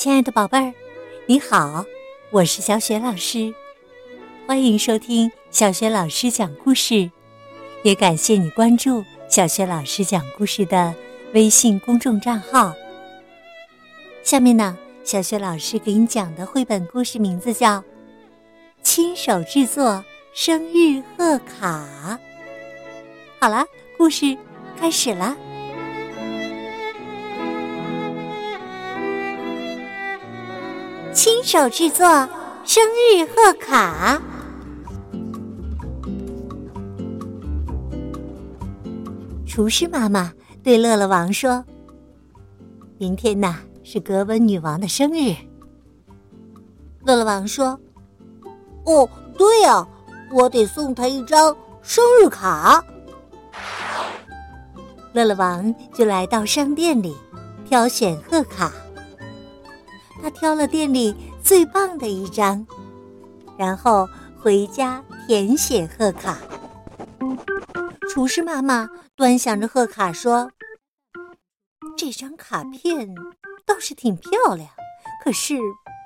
亲爱的宝贝儿，你好，我是小雪老师，欢迎收听小雪老师讲故事，也感谢你关注小雪老师讲故事的微信公众账号。下面呢，小雪老师给你讲的绘本故事名字叫《亲手制作生日贺卡》。好了，故事开始了。亲手制作生日贺卡。厨师妈妈对乐乐王说：“明天呐是格温女王的生日。”乐乐王说：“哦，对呀，我得送她一张生日卡。”乐乐王就来到商店里挑选贺卡。他挑了店里最棒的一张，然后回家填写贺卡。厨师妈妈端详着贺卡说：“这张卡片倒是挺漂亮，可是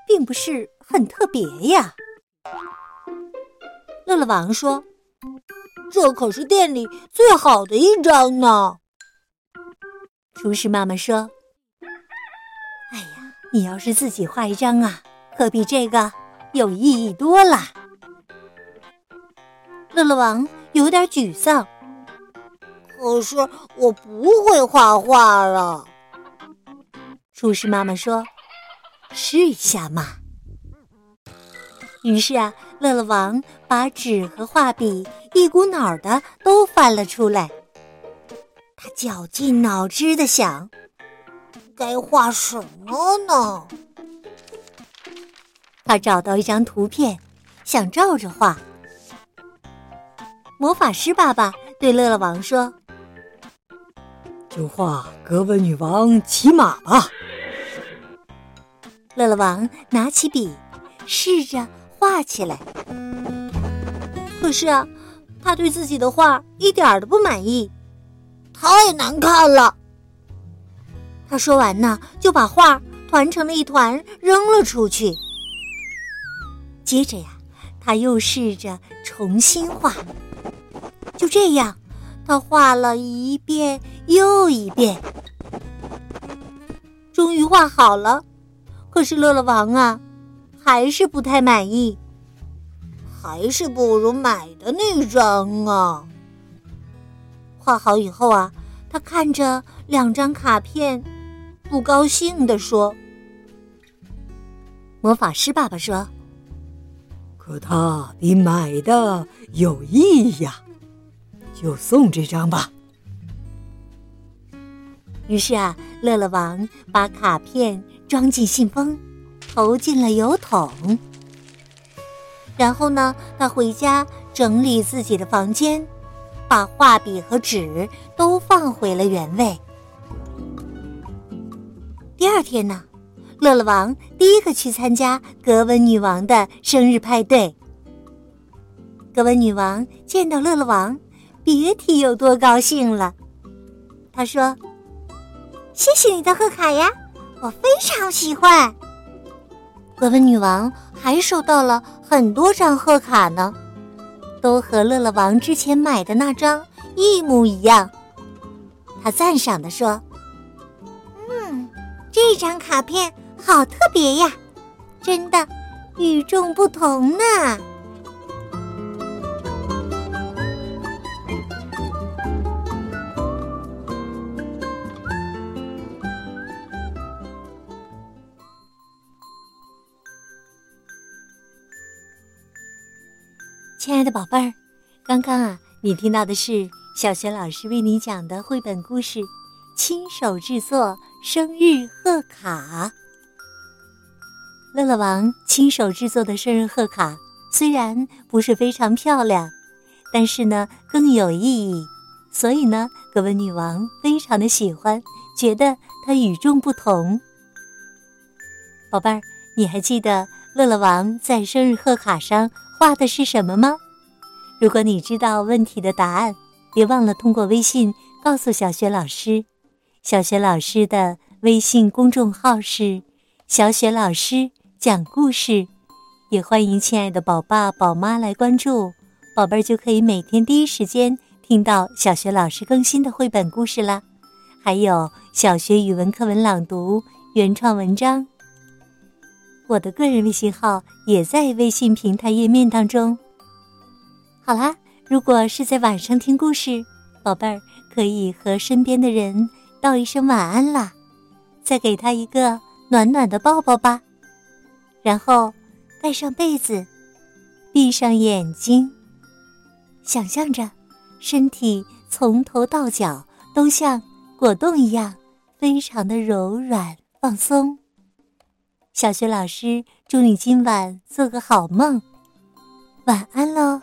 并不是很特别呀。”乐乐王说：“这可是店里最好的一张呢。”厨师妈妈说。你要是自己画一张啊，可比这个有意义多了。乐乐王有点沮丧，可是我不会画画啊。厨师妈妈说：“试一下嘛。”于是啊，乐乐王把纸和画笔一股脑的都翻了出来。他绞尽脑汁的想。该画什么呢？他找到一张图片，想照着画。魔法师爸爸对乐乐王说：“就画格温女王骑马吧。”乐乐王拿起笔，试着画起来。可是啊，他对自己的画一点都不满意，太难看了。他说完呢，就把画团成了一团，扔了出去。接着呀，他又试着重新画。就这样，他画了一遍又一遍，终于画好了。可是乐乐王啊，还是不太满意，还是不如买的那张啊。画好以后啊，他看着两张卡片。不高兴地说：“魔法师爸爸说，可它比买的有意义呀，就送这张吧。”于是啊，乐乐王把卡片装进信封，投进了邮筒。然后呢，他回家整理自己的房间，把画笔和纸都放回了原位。第二天呢，乐乐王第一个去参加格温女王的生日派对。格温女王见到乐乐王，别提有多高兴了。她说：“谢谢你的贺卡呀，我非常喜欢。”格温女王还收到了很多张贺卡呢，都和乐乐王之前买的那张一模一样。她赞赏的说。这张卡片好特别呀，真的与众不同呢。亲爱的宝贝儿，刚刚啊，你听到的是小学老师为你讲的绘本故事。亲手制作生日贺卡，乐乐王亲手制作的生日贺卡虽然不是非常漂亮，但是呢更有意义，所以呢格温女王非常的喜欢，觉得它与众不同。宝贝儿，你还记得乐乐王在生日贺卡上画的是什么吗？如果你知道问题的答案，别忘了通过微信告诉小雪老师。小学老师的微信公众号是小雪老师讲故事，也欢迎亲爱的宝爸宝妈来关注，宝贝儿就可以每天第一时间听到小学老师更新的绘本故事啦。还有小学语文课文朗读、原创文章。我的个人微信号也在微信平台页面当中。好啦，如果是在晚上听故事，宝贝儿可以和身边的人道一声晚安啦，再给他一个暖暖的抱抱吧，然后盖上被子，闭上眼睛，想象着身体从头到脚都像果冻一样，非常的柔软放松。小学老师祝你今晚做个好梦，晚安喽。